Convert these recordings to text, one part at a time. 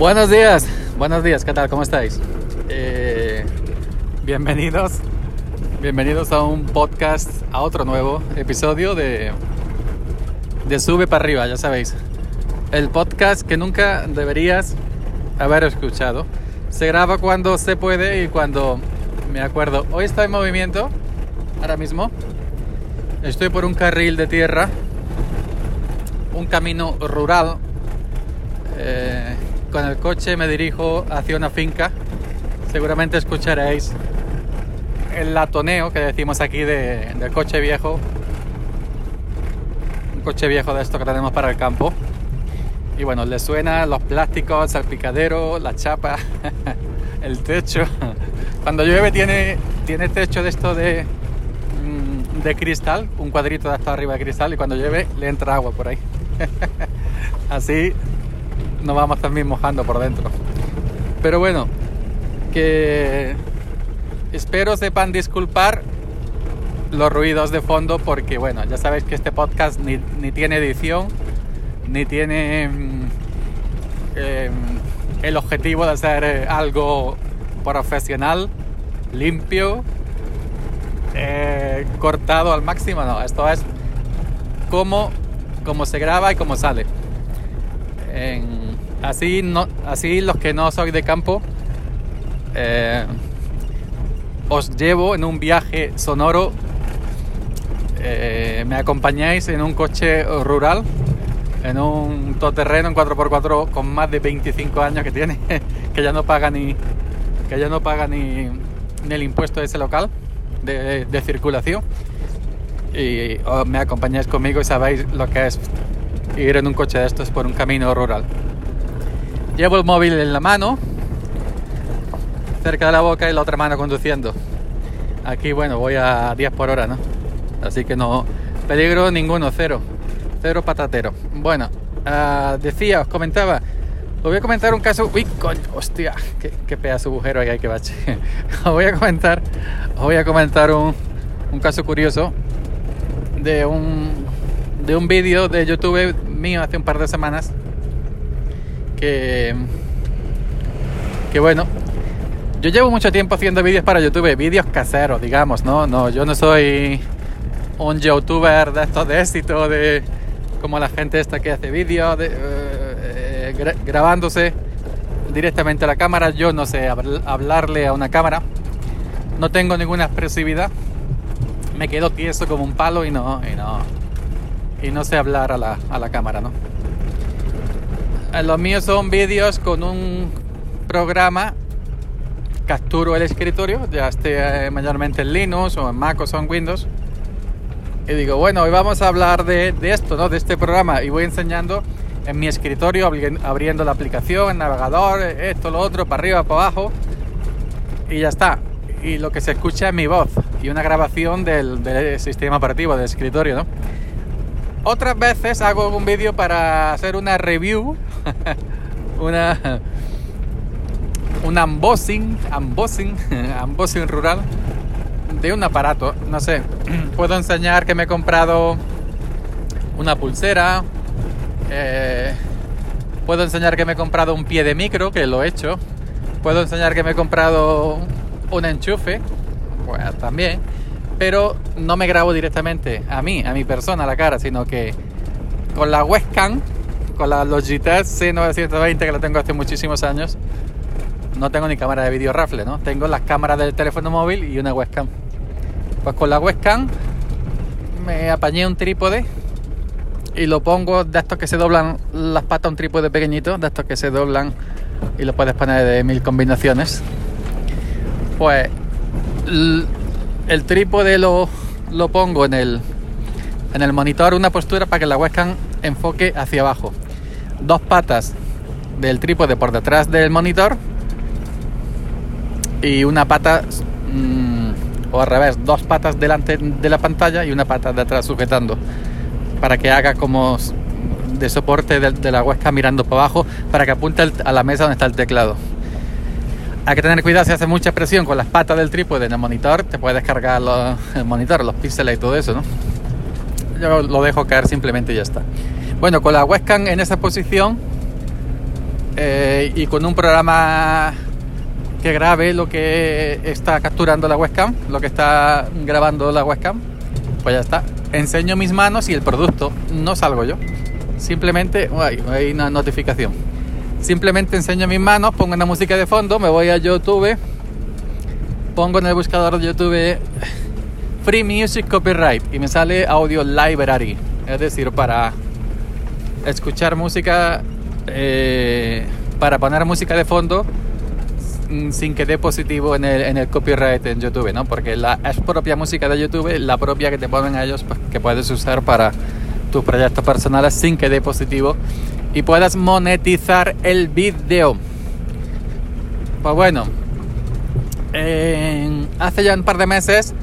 Buenos días, buenos días, ¿qué tal? ¿Cómo estáis? Eh, bienvenidos, bienvenidos a un podcast, a otro nuevo episodio de, de Sube para arriba, ya sabéis. El podcast que nunca deberías haber escuchado. Se graba cuando se puede y cuando me acuerdo. Hoy está en movimiento, ahora mismo. Estoy por un carril de tierra, un camino rural. Eh, con el coche me dirijo hacia una finca. Seguramente escucharéis el latoneo que decimos aquí de, del coche viejo. Un coche viejo de esto que tenemos para el campo. Y bueno, le suena los plásticos, el picadero, la chapa, el techo. Cuando llueve tiene, tiene techo de esto de, mm, de cristal, un cuadrito de hasta arriba de cristal y cuando llueve le entra agua por ahí. Así nos vamos también mojando por dentro. Pero bueno, que espero sepan disculpar los ruidos de fondo porque bueno, ya sabéis que este podcast ni, ni tiene edición, ni tiene mm, eh, el objetivo de hacer eh, algo profesional, limpio, eh, cortado al máximo, no, esto es como, se graba y como sale. Así, no, así los que no sois de campo, eh, os llevo en un viaje sonoro. Eh, me acompañáis en un coche rural, en un todoterreno en 4x4 con más de 25 años que tiene, que ya no paga ni, que ya no paga ni, el impuesto de ese local de, de circulación. Y oh, me acompañáis conmigo y sabéis lo que es ir en un coche de estos por un camino rural. Llevo el móvil en la mano, cerca de la boca y la otra mano conduciendo. Aquí, bueno, voy a 10 por hora, ¿no? Así que no, peligro ninguno, cero. Cero patatero. Bueno, uh, decía, os comentaba, os voy a comentar un caso. Uy, coño, hostia, qué, qué pedazo agujero hay que bache. os voy a comentar, voy a comentar un, un caso curioso de un, de un vídeo de YouTube mío hace un par de semanas que, que bueno, yo llevo mucho tiempo haciendo vídeos para YouTube, vídeos caseros, digamos, ¿no? No, yo no soy un youtuber de estos de éxito, de como la gente esta que hace vídeos, de, eh, gra grabándose directamente a la cámara. Yo no sé hablarle a una cámara, no tengo ninguna expresividad, me quedo tieso como un palo y no, y no, y no sé hablar a la, a la cámara, ¿no? Los míos son vídeos con un programa. Capturo el escritorio, ya esté eh, mayormente en Linux o en Mac o en Windows. Y digo, bueno, hoy vamos a hablar de, de, esto, ¿no? De este programa. Y voy enseñando en mi escritorio, abriendo la aplicación, el navegador, esto, lo otro, para arriba, para abajo. Y ya está. Y lo que se escucha es mi voz y una grabación del, del sistema operativo, del escritorio, ¿no? Otras veces hago un vídeo para hacer una review, una un unboxing, unboxing, unboxing rural de un aparato. No sé, puedo enseñar que me he comprado una pulsera. Eh, puedo enseñar que me he comprado un pie de micro, que lo he hecho. Puedo enseñar que me he comprado un enchufe, pues también pero no me grabo directamente a mí, a mi persona, a la cara, sino que con la webcam, con la Logitech C920 que la tengo hace muchísimos años, no tengo ni cámara de vídeo rafle, ¿no? Tengo las cámaras del teléfono móvil y una webcam. Pues con la webcam me apañé un trípode y lo pongo de estos que se doblan las patas, un trípode pequeñito, de estos que se doblan y lo puedes poner de mil combinaciones. Pues el trípode lo, lo pongo en el, en el monitor, una postura para que la webcam enfoque hacia abajo. Dos patas del trípode por detrás del monitor y una pata, mmm, o al revés, dos patas delante de la pantalla y una pata de atrás sujetando para que haga como de soporte de, de la webcam mirando para abajo para que apunte a la mesa donde está el teclado. Hay que tener cuidado si hace mucha presión con las patas del trípode en el monitor, te puede descargar los, el monitor, los píxeles y todo eso, ¿no? Yo lo dejo caer simplemente y ya está. Bueno, con la webcam en esa posición, eh, y con un programa que grabe lo que está capturando la webcam, lo que está grabando la webcam, pues ya está. Enseño mis manos y el producto, no salgo yo. Simplemente, hay una notificación. Simplemente enseño mis manos, pongo una música de fondo, me voy a YouTube, pongo en el buscador de YouTube Free Music Copyright y me sale Audio Library, es decir, para escuchar música, eh, para poner música de fondo Mm, sin que dé positivo en el, en el copyright en YouTube, ¿no? Porque la, es propia música de YouTube, la propia que te ponen a ellos, pues, que puedes usar para tus proyectos personales sin que dé positivo y puedas monetizar el video. Pues bueno, hace ya un par de meses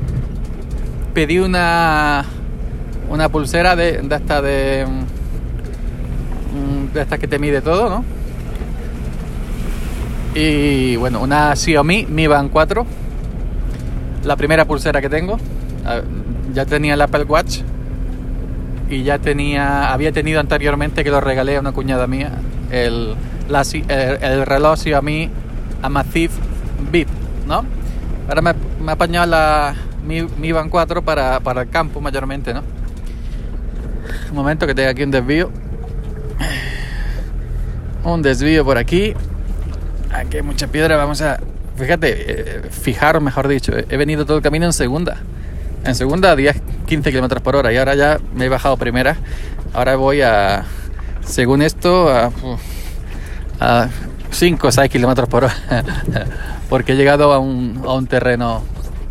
pedí una una pulsera de, de esta de mm, de que te mide todo, ¿no? Y bueno, una Xiaomi Mi Band 4. La primera pulsera que tengo. Ya tenía el Apple Watch. Y ya tenía, había tenido anteriormente que lo regalé a una cuñada mía. El, el, reloj Xiaomi Amazfit Bip, ¿no? Ahora me, me ha la Mi, Mi Band 4 para, para el campo mayormente, ¿no? Un momento que tengo aquí un desvío. Un desvío por aquí. Aquí hay mucha piedra, vamos a... Fíjate, eh, fijaros mejor dicho, he venido todo el camino en segunda. En segunda a 10, 15 kilómetros por hora y ahora ya me he bajado primera. Ahora voy a, según esto, a, a 5 o 6 kilómetros por hora. Porque he llegado a un, a un terreno,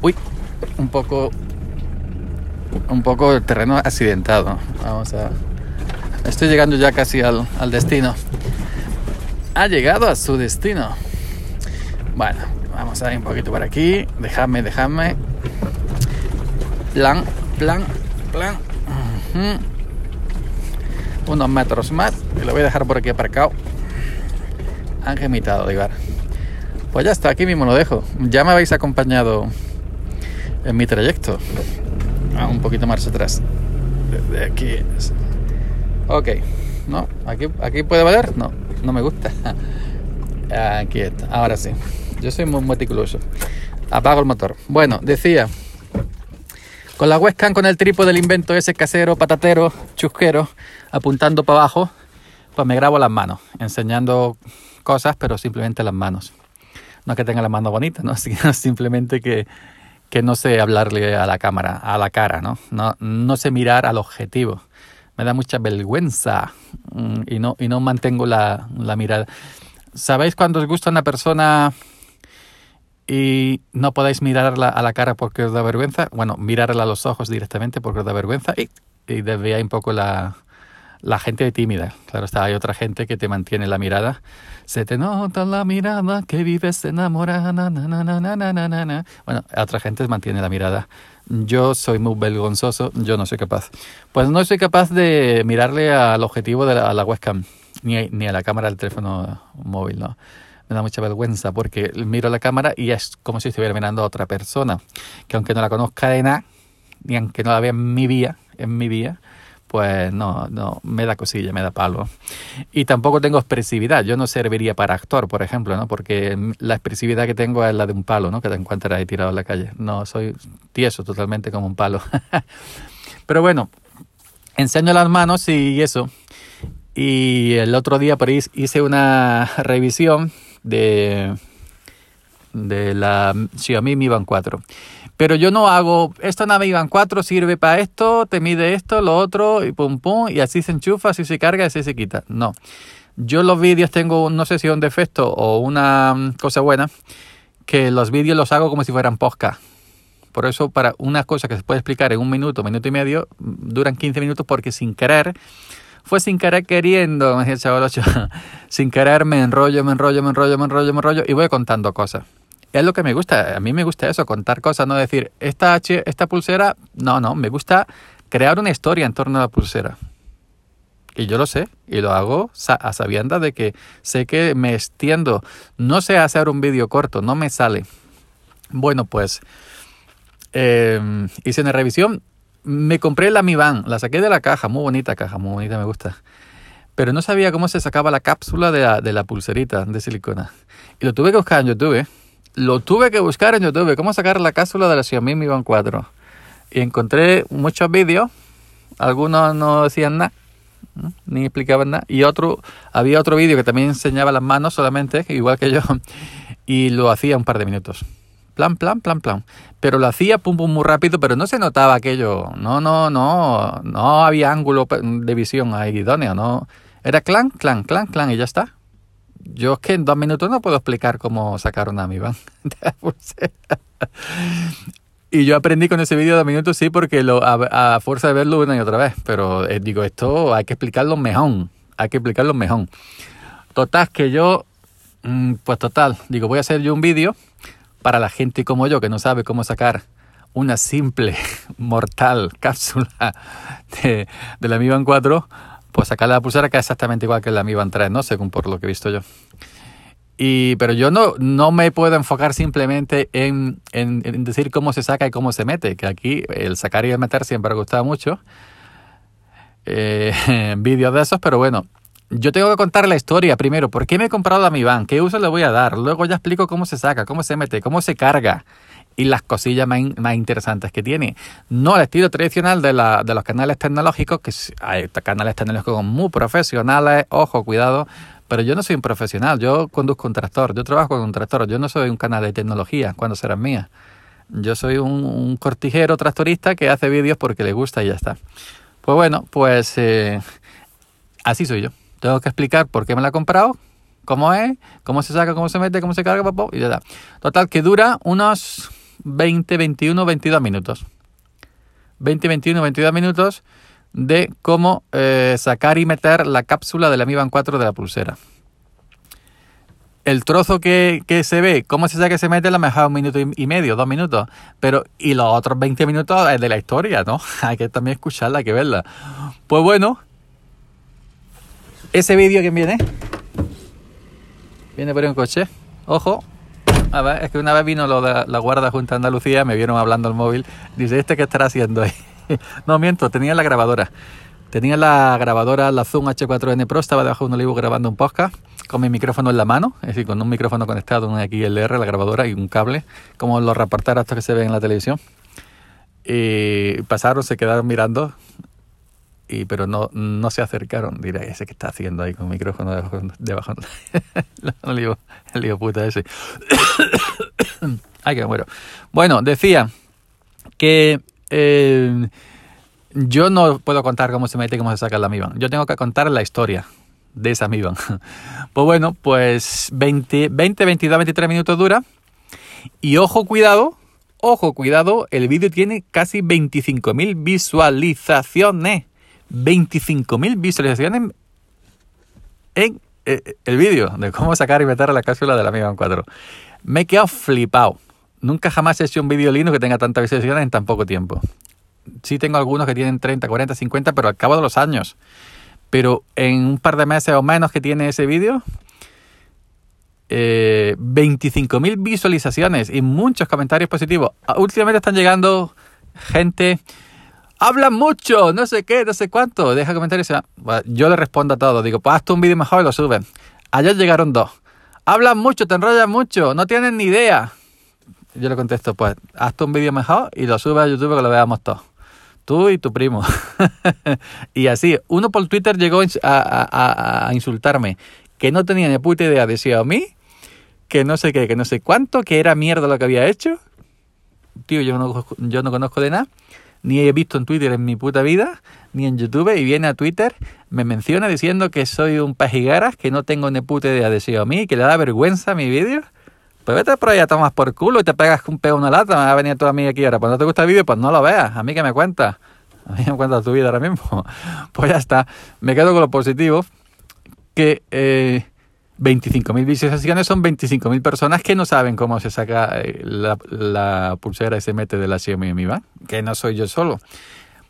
uy, un poco, un poco terreno accidentado. Vamos a... Estoy llegando ya casi al, al destino ha llegado a su destino. Bueno, vamos a ir un poquito por aquí. Déjame, déjame. Plan, plan, plan. Unos metros más. Y lo voy a dejar por aquí aparcado. Han gemitado, Ibar. Pues ya está, aquí mismo lo dejo. Ya me habéis acompañado en mi trayecto. Ah, un poquito más atrás. De aquí. Ok. ¿No? ¿Aquí, ¿Aquí puede valer? No no me gusta. Aquí está, ahora sí. Yo soy muy meticuloso. Apago el motor. Bueno, decía, con la webcam, con el trípode del invento ese casero, patatero, chusquero, apuntando para abajo, pues me grabo las manos, enseñando cosas, pero simplemente las manos. No es que tenga las manos bonitas, ¿no? simplemente que, que no sé hablarle a la cámara, a la cara, ¿no? No, no sé mirar al objetivo me da mucha vergüenza mm, y no, y no mantengo la, la mirada. ¿Sabéis cuando os gusta una persona y no podéis mirarla a la cara porque os da vergüenza? Bueno, mirarla a los ojos directamente porque os da vergüenza y, y desvía un poco la, la gente tímida. Claro está, hay otra gente que te mantiene la mirada. Se te nota la mirada que vives enamorada. Na, na, na, bueno, otra gente mantiene la mirada yo soy muy vergonzoso, yo no soy capaz. Pues no soy capaz de mirarle al objetivo de la, a la webcam, ni, ni a la cámara del teléfono móvil, ¿no? Me da mucha vergüenza porque miro la cámara y es como si estuviera mirando a otra persona, que aunque no la conozca de nada, ni aunque no la vea en mi vía, en mi vía, pues no, no, me da cosilla, me da palo. Y tampoco tengo expresividad, yo no serviría para actor, por ejemplo, ¿no? Porque la expresividad que tengo es la de un palo, ¿no? Que te encuentras ahí tirado en la calle. No, soy tieso totalmente como un palo. Pero bueno, enseño las manos y eso. Y el otro día por ahí hice una revisión de, de la Xiaomi Mi Band 4. Pero yo no hago, esta nave Iban 4 sirve para esto, te mide esto, lo otro, y pum pum, y así se enchufa, así se carga, así se quita. No. Yo los vídeos tengo, no sé si un defecto o una mm, cosa buena, que los vídeos los hago como si fueran podcast. Por eso, para una cosa que se puede explicar en un minuto, minuto y medio, mm, duran 15 minutos porque sin querer, fue sin querer queriendo, me sin querer me enrollo, me enrollo, me enrollo, me enrollo, me enrollo y voy contando cosas es lo que me gusta. A mí me gusta eso, contar cosas, no decir, esta, esta pulsera, no, no, me gusta crear una historia en torno a la pulsera. Y yo lo sé, y lo hago a sabiendas de que sé que me extiendo. No sé hacer un vídeo corto, no me sale. Bueno, pues em, hice una revisión. Me compré la Mi Band, la saqué de la caja, muy bonita caja, muy bonita, me gusta. pero no sabía cómo se sacaba la cápsula de la, de la pulserita de silicona. Y lo tuve que buscar en YouTube. Lo tuve que buscar en YouTube, cómo sacar la cápsula de la Xiaomi Mi Band 4. Y encontré muchos vídeos, algunos no decían nada, ni explicaban nada. Y otro, había otro vídeo que también enseñaba las manos solamente, igual que yo, y lo hacía un par de minutos. Plan, plan, plan, plan. Pero lo hacía pum, pum, muy rápido, pero no se notaba aquello. No, no, no, no había ángulo de visión ahí idóneo, no. Era clan, clan, clan, clan y ya está. Yo es que en dos minutos no puedo explicar cómo sacar una Mi Band. Y yo aprendí con ese vídeo de dos minutos, sí, porque a, fuerza de verlo una y otra vez. Pero eh, digo, esto hay que explicarlo mejor. Hay que explicarlo mejor. Total, que yo, mm, pues total, digo, voy a hacer yo un vídeo para la gente como yo que no sabe cómo sacar una simple, mortal cápsula de, de la Mi Band 4, pues sacar la pulsera que es exactamente igual que la Mi Band 3, ¿no? Según por lo que he visto yo. Y, pero yo no, no me puedo enfocar simplemente en, en, decir cómo se saca y cómo se mete, que aquí el sacar y el meter siempre ha gustado mucho. Eh, vídeos de esos, pero bueno, yo tengo que contar la historia primero. ¿Por qué me he comprado la Mi Band? ¿Qué uso le voy a dar? Luego ya explico cómo se saca, cómo se mete, cómo se carga y las cosillas más, interesantes que tiene. No el estilo tradicional de, la, de los canales tecnológicos, que hay canales tecnológicos muy profesionales, ojo, cuidado, pero yo no soy un profesional, yo conduzco un tractor, yo trabajo con un tractor, yo no soy un canal de tecnología cuando serán mías. Yo soy un, cortijero tractorista que hace vídeos porque le gusta y ya está. Pues bueno, pues eh, así soy yo. Tengo que explicar por qué me la he comprado, cómo es, cómo se saca, cómo se mete, cómo se carga, y ya está. Total, que dura unos 20, 21, 22 minutos. 20, 21, 22 minutos de cómo eh, sacar y meter la cápsula de la Mi Band 4 de la pulsera. El trozo que, se ve, cómo se saca y se mete, lo mejor un minuto y medio, dos minutos. Pero, y los otros 20 minutos es de la historia, ¿no? hay que también escucharla, hay que verla. Pues bueno, ese vídeo que viene, viene por un coche. Ojo, a es que una vez vino lo la guarda junto a Andalucía, me vieron hablando al móvil. Dice, ¿este qué estará haciendo ahí? no, miento, tenía la grabadora. Tenía la grabadora, la Zoom H4N Pro, estaba debajo de un olivo grabando un podcast con mi micrófono en la mano, es decir, con un micrófono conectado, un XLR, la grabadora y un cable, como los reporteros estos que se ven en la televisión. Y pasaron, se quedaron mirando, y, pero no, no se acercaron. Dirá, ese que está haciendo ahí con el micrófono debajo, el, lío, puta ese. Ay, que muero. Bueno, decía que eh, yo no puedo contar cómo se mete y cómo se saca la Mi Yo tengo que contar la historia de esa Mi Pues bueno, pues 20, 20 22, 23 minutos dura. Y ojo, cuidado, ojo, cuidado, el vídeo tiene casi 25.000 visualizaciones. 25.000 visualizaciones en eh, el vídeo de cómo sacar y meter la cápsula de la Mi 4. Me he quedado flipado. Nunca jamás he hecho un vídeo lindo que tenga tantas visualizaciones en tan poco tiempo. Sí tengo algunos que tienen 30, 40, 50, pero al cabo de los años. Pero en un par de meses o menos que tiene ese vídeo, eh, 25.000 visualizaciones y muchos comentarios positivos. Ah, últimamente están llegando gente, hablan mucho, no sé qué, no sé cuánto, deja comentarios. yo le respondo a todo, digo, pues hazte un vídeo mejor y lo suben. Ayer llegaron dos. Hablan mucho, te enrollan mucho, no tienen ni idea yo le contesto, pues hazte un vídeo mejor y lo sube a YouTube que lo veamos todos. Tú y tu primo. y así, uno por Twitter llegó a, insultarme, que no tenía ni puta idea de Xiaomi, que no sé qué, que no sé cuánto, que era mierda lo que había hecho. Tío, yo no, yo no conozco de nada, ni he visto en Twitter en mi puta vida, ni en YouTube, y viene a Twitter, me menciona diciendo que soy un pajigueras, que no tengo ni puta idea de Xiaomi, que le da vergüenza mi vídeo. Pues vete por ahí a tomas por culo y te pegas un pego una lata. Me va a venir toda mí aquí ahora. Pues no te gusta el vídeo, pues no lo veas. A mí que me cuentas. A mí me cuentas tu vida ahora mismo. Pues ya está. Me quedo con lo positivo. Que eh, 25.000 visualizaciones son 25.000 personas que no saben cómo se saca eh, la, pulsera y se mete de la Xiaomi Mi Band. Que no soy yo solo.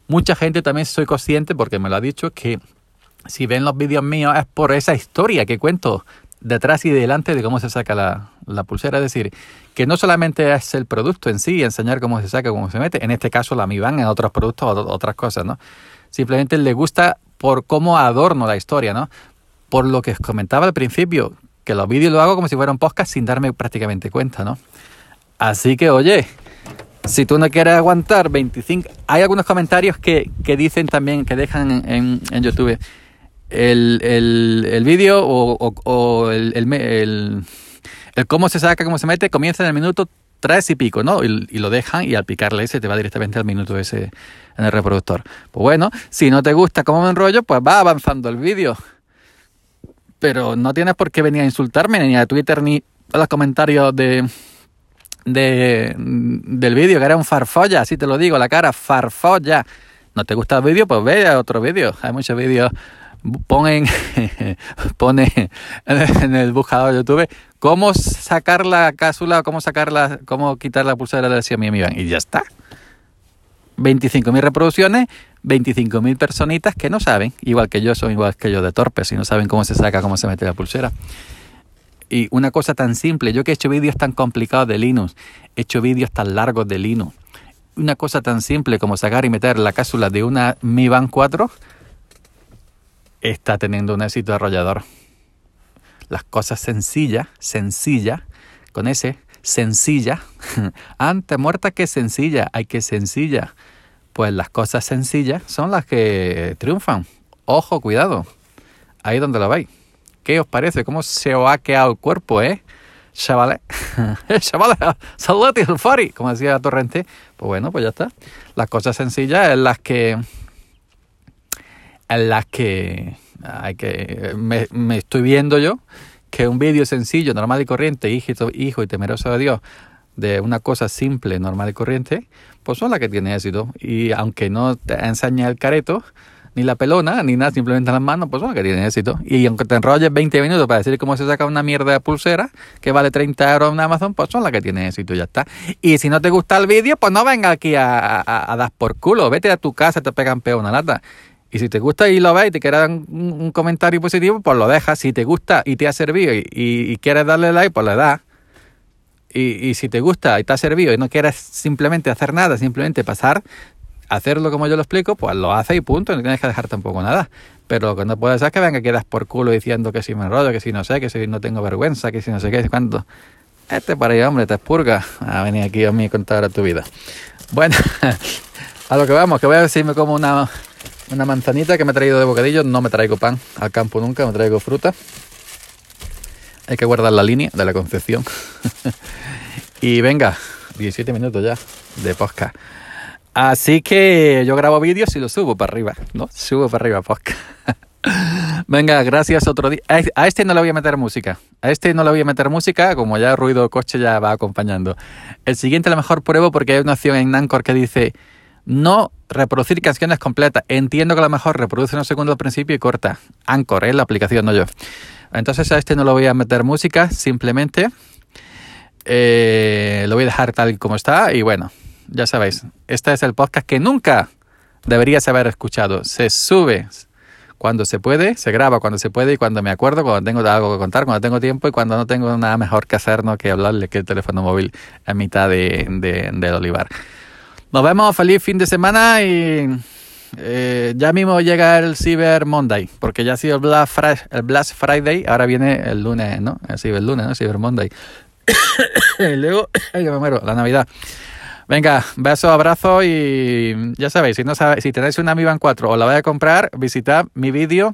Mucha gente también soy consciente, porque me lo ha dicho, que si ven los vídeos míos es por esa historia que cuento detrás y delante de cómo se saca la, pulsera. Es decir, que no solamente es el producto en sí, enseñar cómo se saca, cómo se mete, en este caso la Mi Band, en otros productos, otras cosas, ¿no? Simplemente le gusta por cómo adorno la historia, ¿no? Por lo que os comentaba al principio, que los vídeos lo hago como si fuera un podcast sin darme prácticamente cuenta, ¿no? Así que, oye, si tú no quieres aguantar 25... Hay algunos comentarios que, que dicen también, que dejan en, en, YouTube el, el, el vídeo o, o, el, el, el, cómo se saca, cómo se mete, comienza en el minuto tres y pico, ¿no? Y, y, lo dejan y al picarle ese te va directamente al minuto ese en el reproductor. Pues bueno, si no te gusta cómo me enrollo, pues va avanzando el vídeo. Pero no tienes por qué venir a insultarme ni a Twitter ni a los comentarios de, de del vídeo, que era un farfolla, así te lo digo, la cara, farfolla. ¿No te gusta el vídeo? Pues ve a otro vídeo. Hay muchos vídeos. Ponen, pone en el buscador de YouTube cómo sacar la cápsula, cómo sacarla, cómo quitar la pulsera de la mi Iván. Y ya está. 25.000 reproducciones, 25.000 personitas que no saben, igual que yo, son igual que yo de torpes y no saben cómo se saca, cómo se mete la pulsera. Y una cosa tan simple, yo que he hecho vídeos tan complicados de Linux, he hecho vídeos tan largos de Linux, una cosa tan simple como sacar y meter la cápsula de una Mi Band 4 está teniendo un éxito arrollador. Las cosas sencillas, sencillas, con ese sencilla, antes muerta que sencilla, hay que sencilla. Pues las cosas sencillas son las que triunfan. Ojo, cuidado. Ahí donde lo veis. ¿Qué os parece? ¿Cómo se os ha quedado el cuerpo, eh? Chavales, chavales, salud el fari, como decía Torrente. Pues bueno, pues ya está. Las cosas sencillas en las que en las que hay que me, me estoy viendo yo que un vídeo sencillo, normal y corriente, hijo, hijo y temeroso de Dios, de una cosa simple, normal y corriente, pues son las que tienen éxito. Y aunque no te enseñe el careto, ni la pelona, ni nada, simplemente las manos, pues son las que tienen éxito. Y aunque te enrolles 20 minutos para decir cómo se saca una mierda de pulsera que vale 30 euros en Amazon, pues son las que tienen éxito y ya está. Y si no te gusta el vídeo, pues no venga aquí a, a, a dar por culo, vete a tu casa, te pegan peor una lata. Y si te gusta y lo ves y te quieres dar un, comentario positivo, pues lo dejas. Si te gusta y te ha servido y, quieres darle like, pues le das. Y, y, si te gusta y te ha servido y no quieres simplemente hacer nada, simplemente pasar, hacerlo como yo lo explico, pues lo haces y punto, no tienes que dejar tampoco nada. Pero lo que no puedes hacer es que venga quedas por culo diciendo que si me enrollo, que si no sé, que si no tengo vergüenza, que si no sé qué, cuánto. Este para ahí, hombre, te expurga a venir aquí a mí a contar tu vida. Bueno, a lo que vamos, que voy a ver si me como una una manzanita que me he traído de bocadillo. No me traigo pan al campo nunca, me traigo fruta. Hay que guardar la línea de la concepción. y venga, 17 minutos ya de podcast. Así que yo grabo vídeos y los subo para arriba, ¿no? Subo para arriba podcast. Venga, gracias otro día. A este no le voy a meter música. A este no le voy a meter música, como ya el ruido coche ya va acompañando. El siguiente a lo mejor pruebo porque hay una opción en Nancor que dice no reproducir canciones completas. Entiendo que a lo mejor reproduce un segundo al principio y corta. Anchor, ¿eh? la aplicación, no yo. Entonces a este no lo voy a meter música, simplemente eh, lo voy a dejar tal como está. Y bueno, ya sabéis, este es el podcast que nunca deberías haber escuchado. Se sube cuando se puede, se graba cuando se puede y cuando me acuerdo, cuando tengo algo que contar, cuando tengo tiempo y cuando no tengo nada mejor que hacer ¿no? que hablarle que el teléfono móvil en mitad de, de, del olivar. Nos vemos, feliz fin de semana y eh, ya mismo llega el Cyber Monday, porque ya ha sido el Black, Friday, ahora viene el lunes, ¿no? El Cyber lunes, ¿no? Cyber Monday. y luego, ay, me muero, la Navidad. Venga, besos, abrazos y ya sabéis, si no sabéis, si tenéis una Mi Band 4 o la vais a comprar, visitad mi vídeo,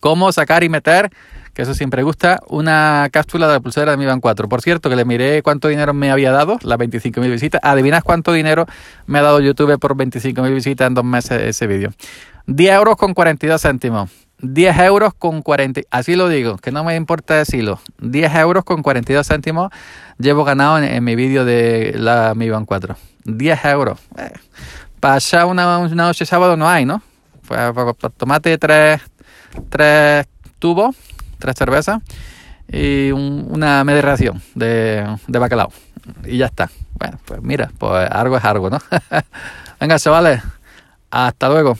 cómo sacar y meter que eso siempre gusta, una cápsula de la pulsera de Mi Band 4. Por cierto, que le miré cuánto dinero me había dado, las 25.000 visitas. ¿Adivinas cuánto dinero me ha dado YouTube por 25.000 visitas en dos meses ese vídeo? 10 euros con 42 céntimos. 10 euros con 40, así lo digo, que no me importa decirlo. 10 euros con 42 céntimos llevo ganado en, mi vídeo de la Mi Band 4. 10 euros. Eh, para una, una noche sábado no hay, ¿no? Pues tomate tres, tres tubos tres cervezas y una media ración de, de bacalao. Y ya está. Bueno, pues mira, pues algo es algo, ¿no? Venga, chavales, hasta luego.